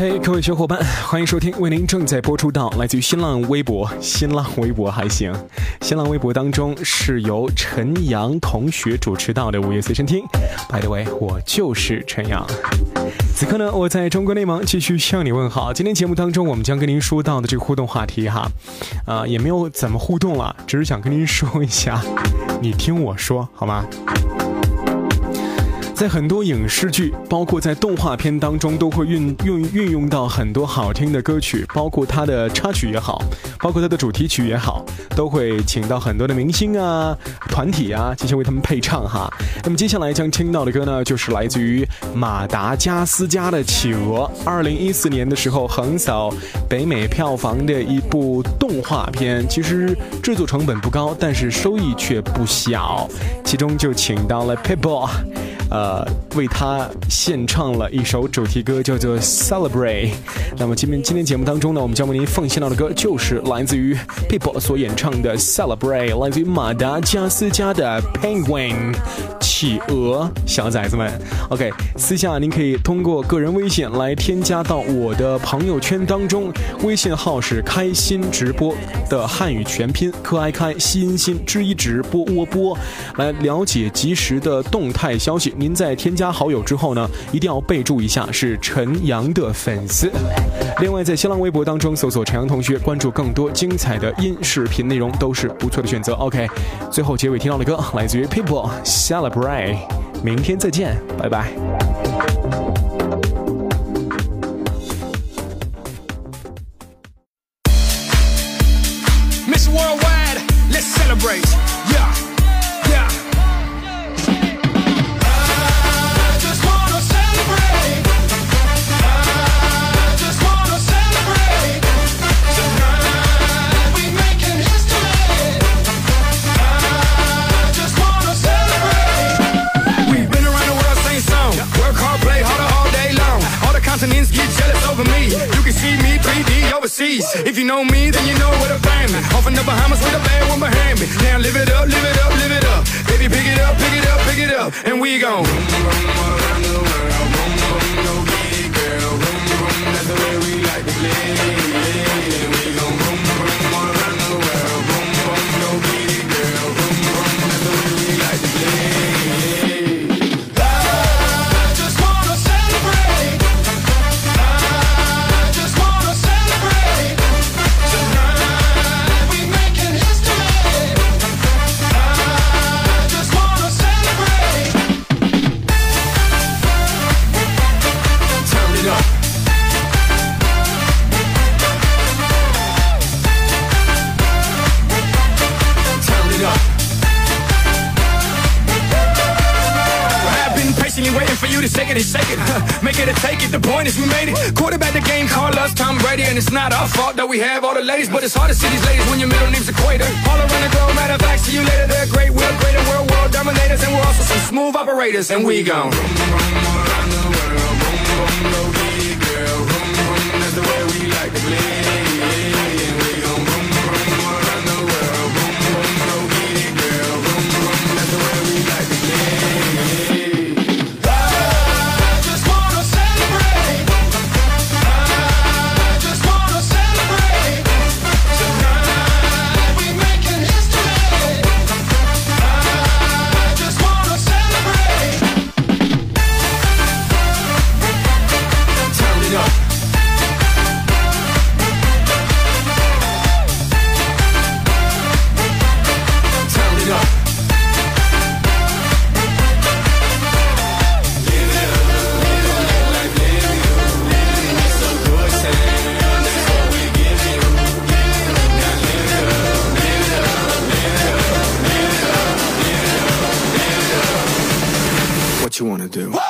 嘿，各位小伙伴，欢迎收听为您正在播出到来自于新浪微博、新浪微博还行，新浪微博当中是由陈阳同学主持到的午夜随身听。By the way，我就是陈阳。此刻呢，我在中国内蒙继续向你问好。今天节目当中，我们将跟您说到的这个互动话题哈，啊，也没有怎么互动了，只是想跟您说一下，你听我说好吗？在很多影视剧，包括在动画片当中，都会运运运用到很多好听的歌曲，包括它的插曲也好，包括它的主题曲也好，都会请到很多的明星啊、团体啊进行为他们配唱哈。那么接下来将听到的歌呢，就是来自于马达加斯加的企鹅，二零一四年的时候横扫北美票房的一部动画片，其实制作成本不高，但是收益却不小，其中就请到了 People。呃，为他献唱了一首主题歌，叫做《Celebrate》。那么今天今天节目当中呢，我们将为您奉献到的歌就是来自于 People 所演唱的《Celebrate》，来自于马达加斯加的 Penguin。企鹅小崽子们，OK，私下您可以通过个人微信来添加到我的朋友圈当中，微信号是开心直播的汉语全拼，可爱开心心之一直播窝播，来了解及时的动态消息。您在添加好友之后呢，一定要备注一下是陈阳的粉丝。另外，在新浪微博当中搜索陈阳同学，关注更多精彩的音视频内容都是不错的选择。OK，最后结尾听到的歌来自于 People Celebrate。明天再见，拜拜。Miss Worldwide, let's celebrate. Yeah. See me 3D overseas. If you know me, then you know to find me. Off in the Bahamas with a bad one behind me. Now live it up, live it up, live it up. Baby, pick it up, pick it up, pick it up. And we gon' shake it and shake it. Make it or take it. The point is we made it. Quarterback the game, call us Tom Brady, and it's not our fault that we have all the ladies, but it's hard to see these ladies when your middle name's Equator. All around the globe, matter of fact, see you later. They're great, we're greater, we're world dominators, and we're also some smooth operators, and we gon' That's the way we like to play. do.